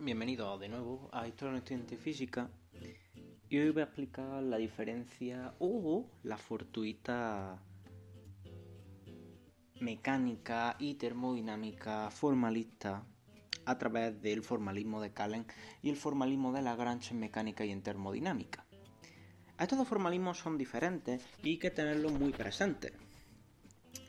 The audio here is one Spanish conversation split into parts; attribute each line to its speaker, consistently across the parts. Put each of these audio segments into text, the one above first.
Speaker 1: Bienvenido de nuevo a Historia de Estudiante Física y hoy voy a explicar la diferencia o la fortuita mecánica y termodinámica formalista a través del formalismo de Callen y el formalismo de Lagrange en mecánica y en termodinámica. Estos dos formalismos son diferentes y hay que tenerlos muy presentes.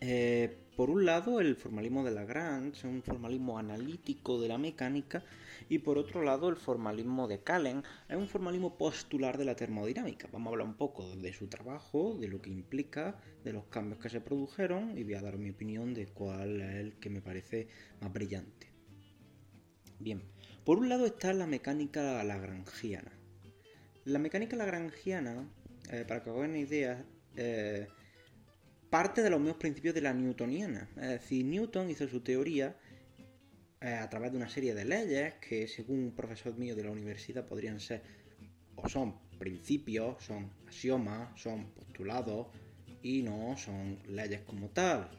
Speaker 1: Eh, por un lado, el formalismo de Lagrange un formalismo analítico de la mecánica y por otro lado, el formalismo de Callen es un formalismo postular de la termodinámica. Vamos a hablar un poco de su trabajo, de lo que implica, de los cambios que se produjeron y voy a dar mi opinión de cuál es el que me parece más brillante. Bien, por un lado está la mecánica lagrangiana. La mecánica lagrangiana, eh, para que hagan una idea, eh, parte de los mismos principios de la newtoniana. Es decir, Newton hizo su teoría eh, a través de una serie de leyes que, según un profesor mío de la universidad, podrían ser o son principios, son axiomas, son postulados y no son leyes como tal.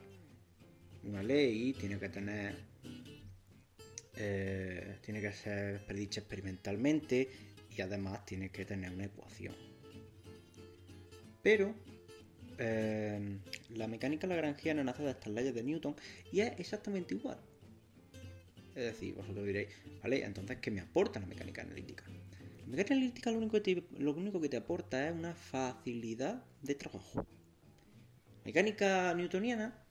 Speaker 1: Una ley tiene que tener eh, tiene que ser predicha experimentalmente y además tiene que tener una ecuación. Pero eh, la mecánica lagrangiana nace de estas leyes de Newton y es exactamente igual. Es decir, vosotros diréis, vale, entonces, ¿qué me aporta la mecánica analítica? La mecánica analítica lo único que te, lo único que te aporta es una facilidad de trabajo. Mecánica newtoniana,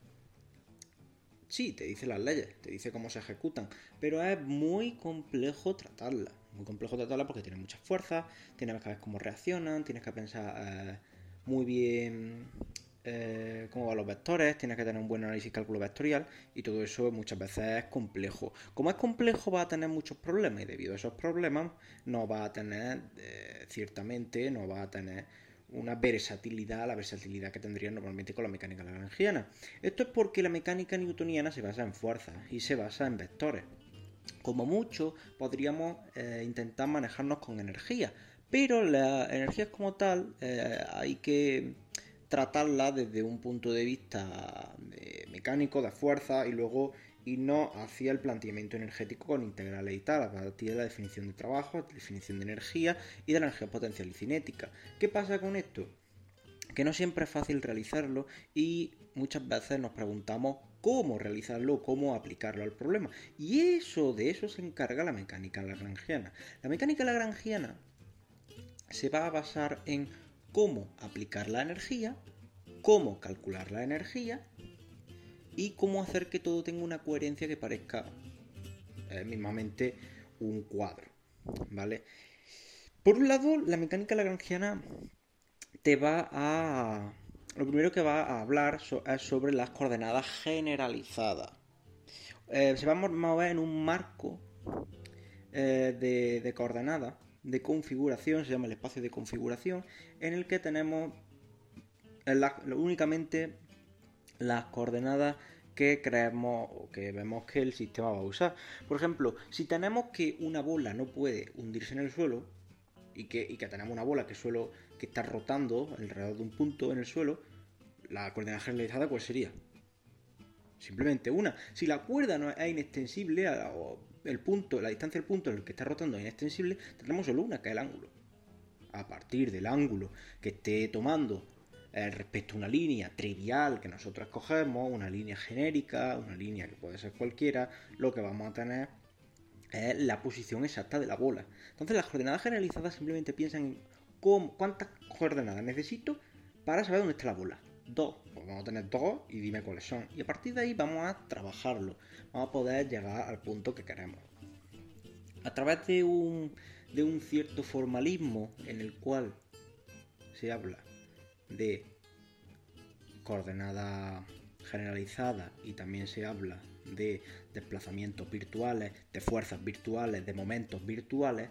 Speaker 1: sí, te dice las leyes, te dice cómo se ejecutan, pero es muy complejo tratarla. Muy complejo tratarla porque tiene muchas fuerzas, tienes que saber cómo reaccionan, tienes que pensar eh, muy bien eh, cómo van los vectores, tienes que tener un buen análisis y cálculo vectorial y todo eso muchas veces es complejo. Como es complejo va a tener muchos problemas y debido a esos problemas no va a tener, eh, ciertamente, no va a tener una versatilidad, la versatilidad que tendría normalmente con la mecánica lagrangiana. Esto es porque la mecánica newtoniana se basa en fuerzas y se basa en vectores. Como mucho podríamos eh, intentar manejarnos con energía, pero la energía como tal hay que tratarla desde un punto de vista mecánico, de fuerza, y luego irnos hacia el planteamiento energético con integrales y tal, a partir de la definición de trabajo, definición de energía y de la energía potencial y cinética. ¿Qué pasa con esto? Que no siempre es fácil realizarlo y muchas veces nos preguntamos cómo realizarlo, cómo aplicarlo al problema. Y eso, de eso se encarga la mecánica lagrangiana. La mecánica lagrangiana se va a basar en cómo aplicar la energía, cómo calcular la energía y cómo hacer que todo tenga una coherencia que parezca eh, mismamente un cuadro, ¿vale? Por un lado, la mecánica lagrangiana te va a... Lo primero que va a hablar es sobre las coordenadas generalizadas. Eh, se va a mover en un marco eh, de, de coordenadas de configuración, se llama el espacio de configuración, en el que tenemos únicamente las coordenadas que creemos o que vemos que el sistema va a usar. Por ejemplo, si tenemos que una bola no puede hundirse en el suelo y que, y que tenemos una bola que, suelo, que está rotando alrededor de un punto en el suelo, la coordenada generalizada, ¿cuál sería? Simplemente una. Si la cuerda no es inextensible, el punto, la distancia del punto en el que está rotando es inextensible, tendremos solo una, que es el ángulo. A partir del ángulo que esté tomando eh, respecto a una línea trivial que nosotros cogemos, una línea genérica, una línea que puede ser cualquiera, lo que vamos a tener es la posición exacta de la bola. Entonces las coordenadas generalizadas simplemente piensan en cuántas coordenadas necesito para saber dónde está la bola. 2, vamos a tener dos y dime cuáles son. Y a partir de ahí vamos a trabajarlo. Vamos a poder llegar al punto que queremos. A través de un, de un cierto formalismo en el cual se habla de coordenada generalizada y también se habla de desplazamientos virtuales, de fuerzas virtuales, de momentos virtuales,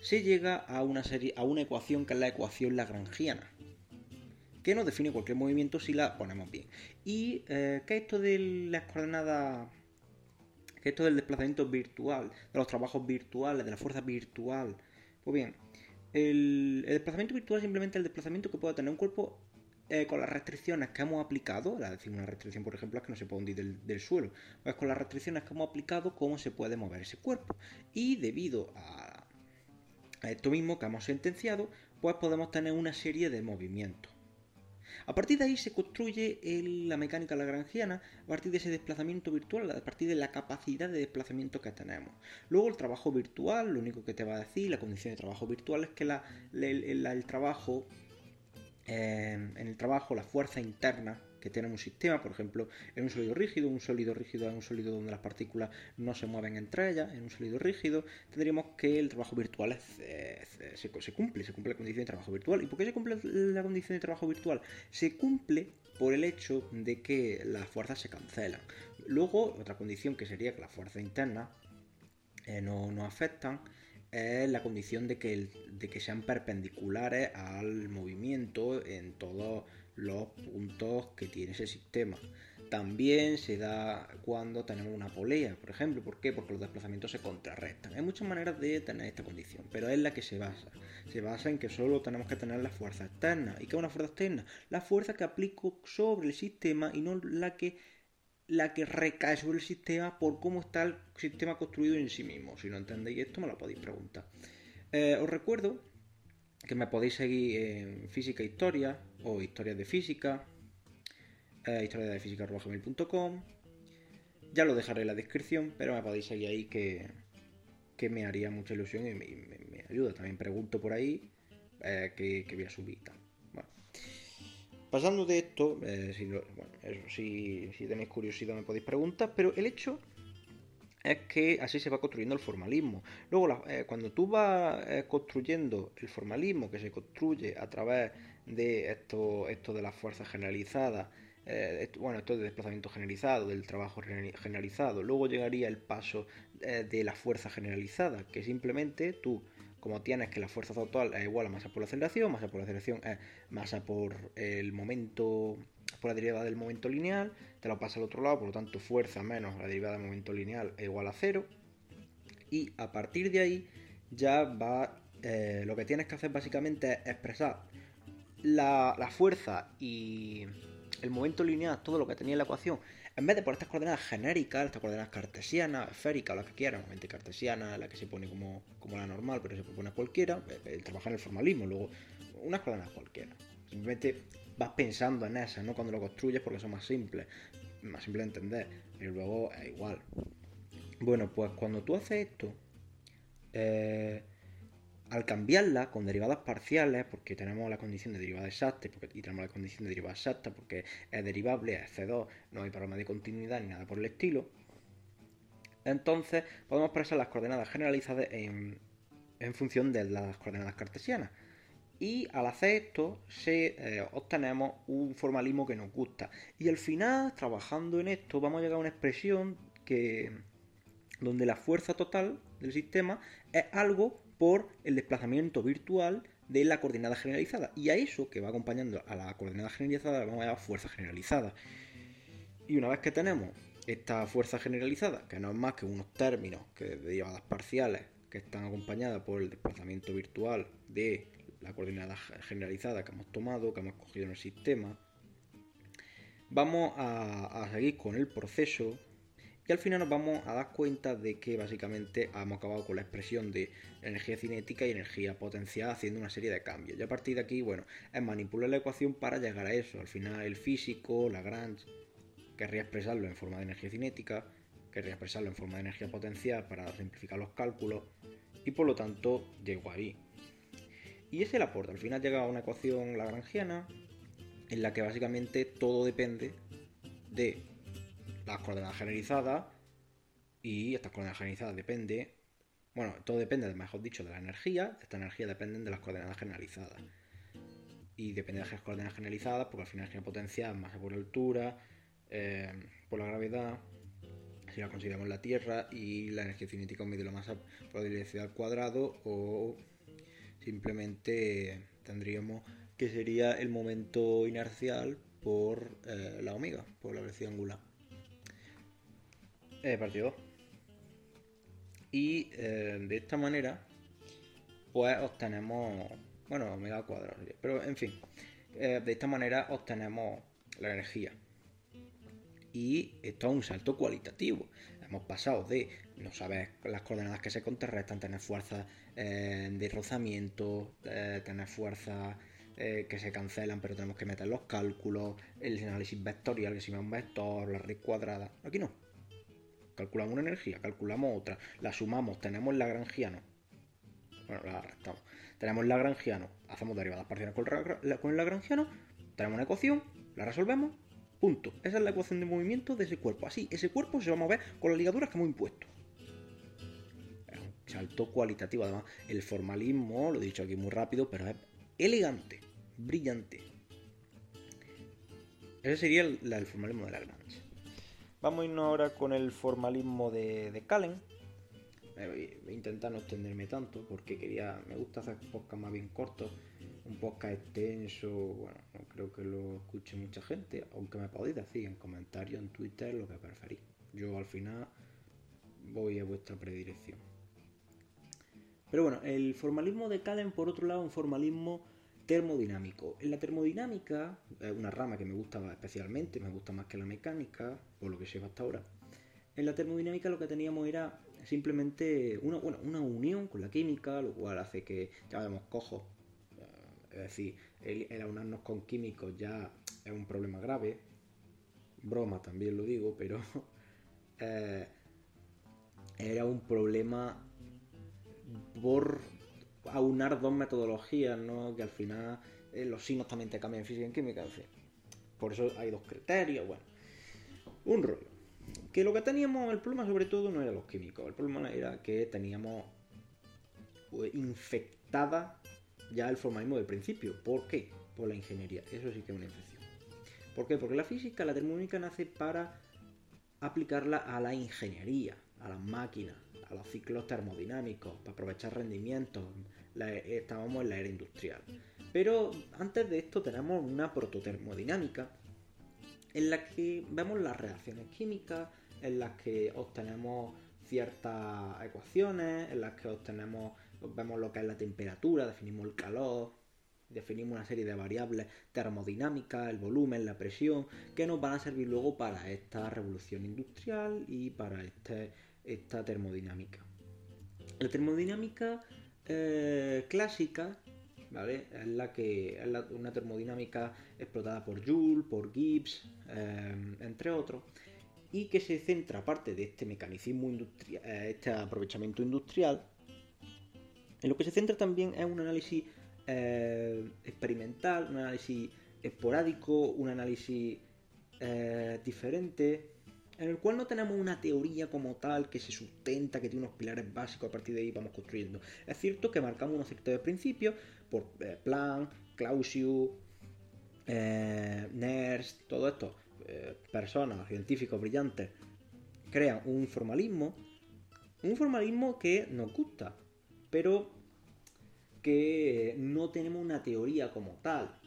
Speaker 1: se llega a una serie, a una ecuación que es la ecuación lagrangiana que nos define cualquier movimiento si la ponemos bien. ¿Y eh, qué es esto de las coordenadas? ¿Qué es esto del desplazamiento virtual? De los trabajos virtuales, de la fuerza virtual. Pues bien, el, desplazamiento virtual es simplemente el desplazamiento que pueda tener un cuerpo eh, con las restricciones que hemos aplicado, la decir, una restricción, por ejemplo, es que no se puede hundir del, suelo, pues con las restricciones que hemos aplicado, cómo se puede mover ese cuerpo. Y debido a, esto mismo que hemos sentenciado, pues podemos tener una serie de movimientos. A partir de ahí se construye la mecánica lagrangiana a partir de ese desplazamiento virtual, a partir de la capacidad de desplazamiento que tenemos. Luego el trabajo virtual, lo único que te va a decir, la condición de trabajo virtual es que el trabajo en el trabajo, la fuerza interna que tiene un sistema, por ejemplo, en un sólido rígido, un sólido rígido es un sólido donde las partículas no se mueven entre ellas, en un sólido rígido, tendríamos que el trabajo virtual se, cumple, se cumple la condición de trabajo virtual. ¿Y por qué se cumple la condición de trabajo virtual? Se cumple por el hecho de que las fuerzas se cancelan. Luego, otra condición que sería que las fuerzas internas eh, no, no afectan es la condición de que, de que sean perpendiculares al movimiento en todos los puntos que tiene ese sistema. También se da cuando tenemos una polea, por ejemplo. ¿Por qué? Porque los desplazamientos se contrarrestan. Hay muchas maneras de tener esta condición, pero es la que se basa. Se basa en que solo tenemos que tener la fuerza externa. ¿Y qué es una fuerza externa? La fuerza que aplico sobre el sistema y no la que la que recae sobre el sistema por cómo está el sistema construido en sí mismo. Si no entendéis esto, me lo podéis preguntar. Eh, os recuerdo que me podéis seguir en Física e Historia o Historias de Física, eh, historia de física Ya lo dejaré en la descripción, pero me podéis seguir ahí que, me haría mucha ilusión y me, ayuda. También pregunto por ahí eh, que, voy a subir. Pasando de esto, eh, si, tenéis curiosidad me podéis preguntar, pero el hecho es que así se va construyendo el formalismo. Luego, eh, cuando tú vas eh, construyendo el formalismo que se construye a través de esto, esto de las fuerzas generalizadas, bueno, esto de desplazamiento generalizado, del trabajo generalizado, luego llegaría el paso de la fuerza generalizada, que simplemente tú como tienes que la fuerza total es igual a masa por la aceleración, masa por la aceleración es masa por el momento, por la derivada del momento lineal, te lo pasa al otro lado, por lo tanto fuerza menos la derivada del momento lineal es igual a cero. Y a partir de ahí ya va, eh, lo que tienes que hacer básicamente es expresar la, la fuerza y el momento lineal, todo lo que tenía en la ecuación, en vez de por estas coordenadas genéricas, estas coordenadas cartesianas, esféricas, las que quieran, obviamente cartesiana, la que se pone como, como la normal, pero se puede poner cualquiera, el eh, eh, trabajar en el formalismo, luego unas coordenadas cualquiera. Simplemente vas pensando en esas, ¿no? Cuando lo construyes porque son más simples, más simple de entender, pero luego es igual. Bueno, pues cuando tú haces esto, eh, al cambiarla con derivadas parciales, porque tenemos la condición de derivada exacta y tenemos la condición de derivada exacta porque es derivable, es C2, no hay problema de continuidad ni nada por el estilo, entonces podemos expresar las coordenadas generalizadas en, función de las coordenadas cartesianas. Y al hacer esto, se, eh, obtenemos un formalismo que nos gusta. Y al final, trabajando en esto, vamos a llegar a una expresión que donde la fuerza total del sistema es algo por el desplazamiento virtual de la coordenada generalizada. Y a eso que va acompañando a la coordenada generalizada le vamos a llamar fuerza generalizada. Y una vez que tenemos esta fuerza generalizada, que no es más que unos términos que de derivadas parciales que están acompañadas por el desplazamiento virtual de la coordenada generalizada que hemos tomado, que hemos cogido en el sistema, vamos a, seguir con el proceso y al final nos vamos a dar cuenta de que básicamente hemos acabado con la expresión de energía cinética y energía potencial haciendo una serie de cambios. Y a partir de aquí, bueno, es manipular la ecuación para llegar a eso. Al final el físico, Lagrange, querría expresarlo en forma de energía cinética, querría expresarlo en forma de energía potencial para simplificar los cálculos y por lo tanto llegó ahí. Y ese es el aporte. Al final llega a una ecuación lagrangiana en la que básicamente todo depende de las coordenadas generalizadas y estas coordenadas generalizadas depende, bueno, todo depende, mejor dicho, de la energía, esta energía depende de las coordenadas generalizadas. Y depende de las coordenadas generalizadas, porque al final la energía potencial masa por altura, eh, por la gravedad, si la consideramos la Tierra, y la energía cinética mide la masa por la velocidad al cuadrado, o simplemente tendríamos que sería el momento inercial por eh, la omega, por la velocidad angular. Eh, partido Y eh, de esta manera, pues obtenemos, bueno, omega cuadrado. Pero en fin, de esta manera obtenemos la energía. Y esto es un salto cualitativo. Hemos pasado de no saber las coordenadas que se contrarrestan, tener fuerzas eh, de rozamiento, eh, tener fuerzas que se cancelan, pero tenemos que meter los cálculos, el análisis vectorial, que si va un vector, la red cuadrada. Aquí no. Calculamos una energía, calculamos otra, la sumamos, tenemos lagrangiano. Bueno, la restamos. Tenemos lagrangiano, hacemos derivadas parciales con el lagrangiano, tenemos una ecuación, la resolvemos, punto. Esa es la ecuación de movimiento de ese cuerpo. Así, ese cuerpo se va a mover con las ligaduras que hemos impuesto. Salto cualitativo, además. El formalismo, lo he dicho aquí muy rápido, pero es elegante, brillante. Ese sería el, formalismo de Lagrange. Vamos a irnos ahora con el formalismo de, de Calen voy a intentar no extenderme tanto porque quería, me gusta hacer podcast más bien cortos, un podcast extenso, bueno, no creo que lo escuche mucha gente, aunque me podéis decir en comentarios, en Twitter, lo que preferís. Yo al final voy a vuestra predilección. Pero bueno, el formalismo de Calen, por otro lado, un formalismo termodinámico. En la termodinámica, es una rama que me gusta especialmente, me gusta más que la mecánica, por lo que sé hasta ahora. En la termodinámica lo que teníamos era simplemente una, bueno, una unión con la química, lo cual hace que ya vayamos cojos. Eh, es decir, el, aunarnos con químicos ya es un problema grave. Broma también lo digo, pero eh, era un problema por aunar dos metodologías, ¿no? Que al final eh, los signos también te cambian en física y en química, en fin. Por eso hay dos criterios, bueno. Un rollo que lo que teníamos, el problema sobre todo no era los químicos, el problema era que teníamos pues, infectada ya el formalismo del principio. ¿Por qué? Por la ingeniería. Eso sí que es una infección. ¿Por qué? Porque la física, la termodinámica nace para aplicarla a la ingeniería, a las máquinas, a los ciclos termodinámicos, para aprovechar rendimientos. estábamos en la era industrial. Pero antes de esto tenemos una prototermodinámica en la que vemos las reacciones químicas, en las que obtenemos ciertas ecuaciones, en las que obtenemos, vemos lo que es la temperatura, definimos el calor, definimos una serie de variables termodinámicas, el volumen, la presión, que nos van a servir luego para esta revolución industrial y para este, esta termodinámica. La termodinámica eh, clásica es la que es una termodinámica explotada por Joule, por Gibbs, eh, entre otros, y que se centra, aparte de este mecanismo industrial, eh, este aprovechamiento industrial, en lo que se centra también es un análisis experimental, un análisis esporádico, un análisis diferente, en el cual no tenemos una teoría como tal que se sustenta, que tiene unos pilares básicos, a partir de ahí vamos construyendo. Es cierto que marcamos unos ciertos principios por eh, Planck, Clausius, eh, Nernst, todo esto, eh, personas, científicos brillantes, crean un formalismo, un formalismo que nos gusta, pero que no tenemos una teoría como tal.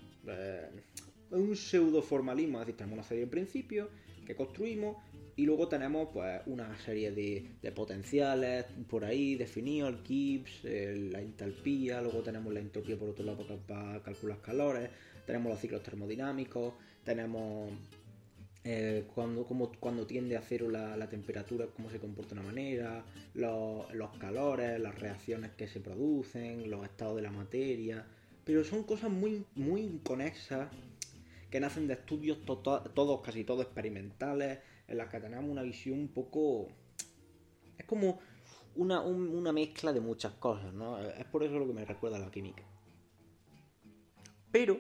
Speaker 1: un pseudo formalismo, es decir, tenemos una serie de principios que construimos y luego tenemos pues una serie de, potenciales por ahí definidos, el Gibbs, la entalpía, luego tenemos la entropía por otro lado para, calcular calores, tenemos los ciclos termodinámicos, tenemos eh, cuando, cuando tiende a cero la, temperatura, cómo se comporta de una manera, los, calores, las reacciones que se producen, los estados de la materia, pero son cosas muy, muy inconexas que nacen de estudios todos, casi todos experimentales, que tenemos una visión un poco... Es como una, mezcla de muchas cosas, ¿no? Es por eso lo que me recuerda a la química. Pero,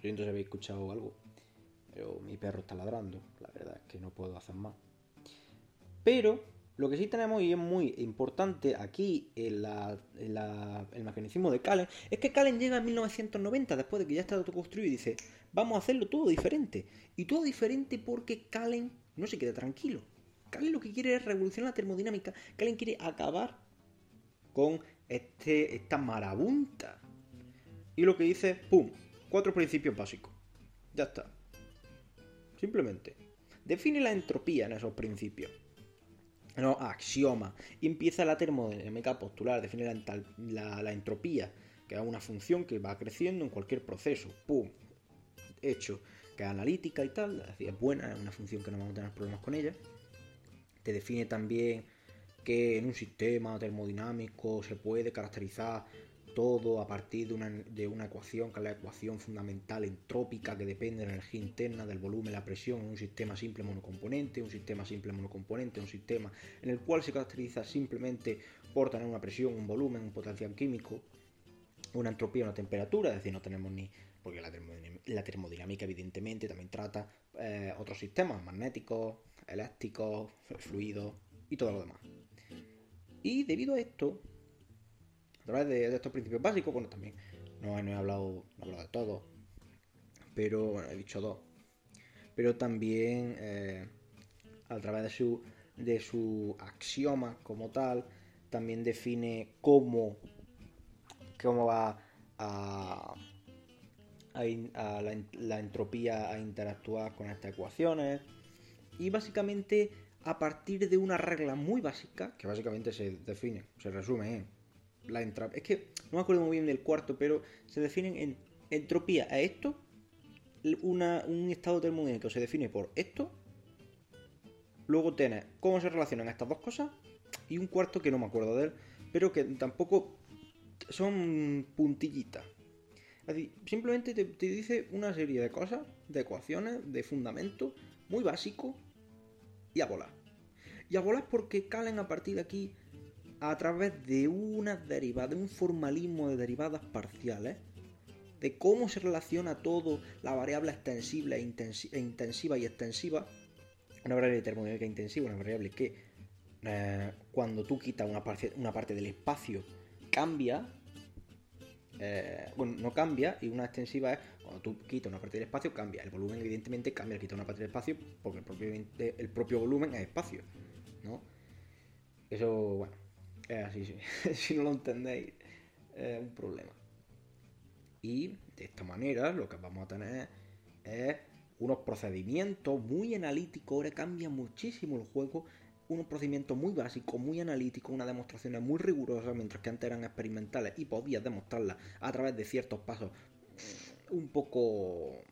Speaker 1: siento si habéis escuchado algo, pero mi perro está ladrando, la verdad es que no puedo hacer más. Pero, lo que sí tenemos y es muy importante aquí en, el mecanismo de Calen es que Calen llega en 1990 después de que ya está autoconstruido y dice vamos a hacerlo todo diferente. Y todo diferente porque Calen no se queda tranquilo. Calen lo que quiere es revolucionar la termodinámica. Calen quiere acabar con este, esta marabunta. Y lo que dice, ¡pum! Cuatro principios básicos. Ya está. Simplemente. Define la entropía en esos principios. No, axioma. Y empieza la termodinámica postular. Define la, la, la entropía, que es una función que va creciendo en cualquier proceso. ¡Pum! hecho, que es analítica y tal, es buena, es una función que no vamos a tener problemas con ella. Te define también que en un sistema termodinámico se puede caracterizar todo a partir de una, de una, ecuación, que es la ecuación fundamental entrópica que depende de la energía interna, del volumen, la presión, un sistema simple monocomponente, un sistema simple monocomponente, un sistema en el cual se caracteriza simplemente por tener una presión, un volumen, un potencial químico, una entropía, una temperatura, es decir, no tenemos ni... porque la, termodinámica evidentemente también trata eh, otros sistemas magnéticos, eléctricos, fluidos y todo lo demás. Y debido a esto, a través de, estos principios básicos, bueno, también no, he, hablado, de todo, pero bueno, he dicho dos. Pero también eh, a través de su, de su axioma como tal, también define cómo, cómo va a, la, entropía a interactuar con estas ecuaciones. Y básicamente a partir de una regla muy básica, que básicamente se define, se resume en la entropía. Es que no me acuerdo muy bien del cuarto, pero se definen en entropía a esto, un estado termodinámico se define por esto, luego tienes cómo se relacionan estas dos cosas, y un cuarto que no me acuerdo de él, pero que tampoco son puntillitas. simplemente te, dice una serie de cosas, de ecuaciones, de fundamentos, muy básicos, y a volar. Y a volar porque calen a partir de aquí a través de una derivada, de un formalismo de derivadas parciales, de cómo se relaciona todo, la variable extensible e, intensiva y extensiva, una variable termodinámica intensiva, una variable que eh, cuando tú quitas una una parte del espacio cambia, eh, bueno, no cambia, y una extensiva es cuando tú quitas una parte del espacio, cambia. El volumen, evidentemente, cambia al quitar una parte del espacio, porque el propio, el propio volumen es espacio, ¿no? Eso, bueno, es así, si no lo entendéis, es un problema. Y de esta manera lo que vamos a tener es unos procedimientos muy analíticos, ahora cambia muchísimo el juego, unos procedimientos muy básicos, muy analíticos, unas demostraciones muy rigurosas, mientras que antes eran experimentales y podías demostrarlas a través de ciertos pasos un poco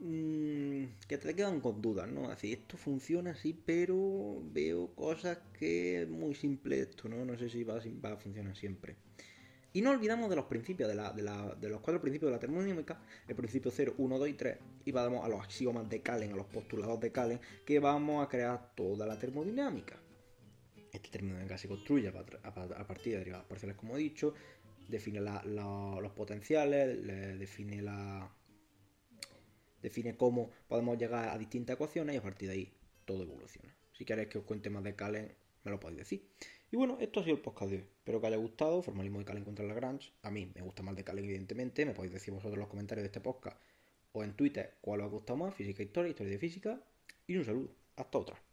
Speaker 1: Mm, que te quedan con dudas, ¿no? Así, esto funciona así, pero veo cosas que es muy simple esto, ¿no? No sé si va, a funcionar siempre. Y no olvidamos de los principios, de, los cuatro principios de la termodinámica, el principio 0, 1, 2 y 3, y vamos a los axiomas de Calen, a los postulados de Calen, que vamos a crear toda la termodinámica. Esta termodinámica se construye a, partir de derivadas parciales, como he dicho, define los potenciales, define la, define cómo podemos llegar a distintas ecuaciones y a partir de ahí todo evoluciona. Si queréis que os cuente más de Calen, me lo podéis decir. Y bueno, esto ha sido el podcast de hoy. Espero que haya gustado. Formalismo de Calen contra Lagrange. A mí me gusta más de Calen, evidentemente. Me podéis decir vosotros en los comentarios de este podcast o en Twitter cuál os ha gustado más, física, historia, historia de física. Y un saludo. Hasta otra.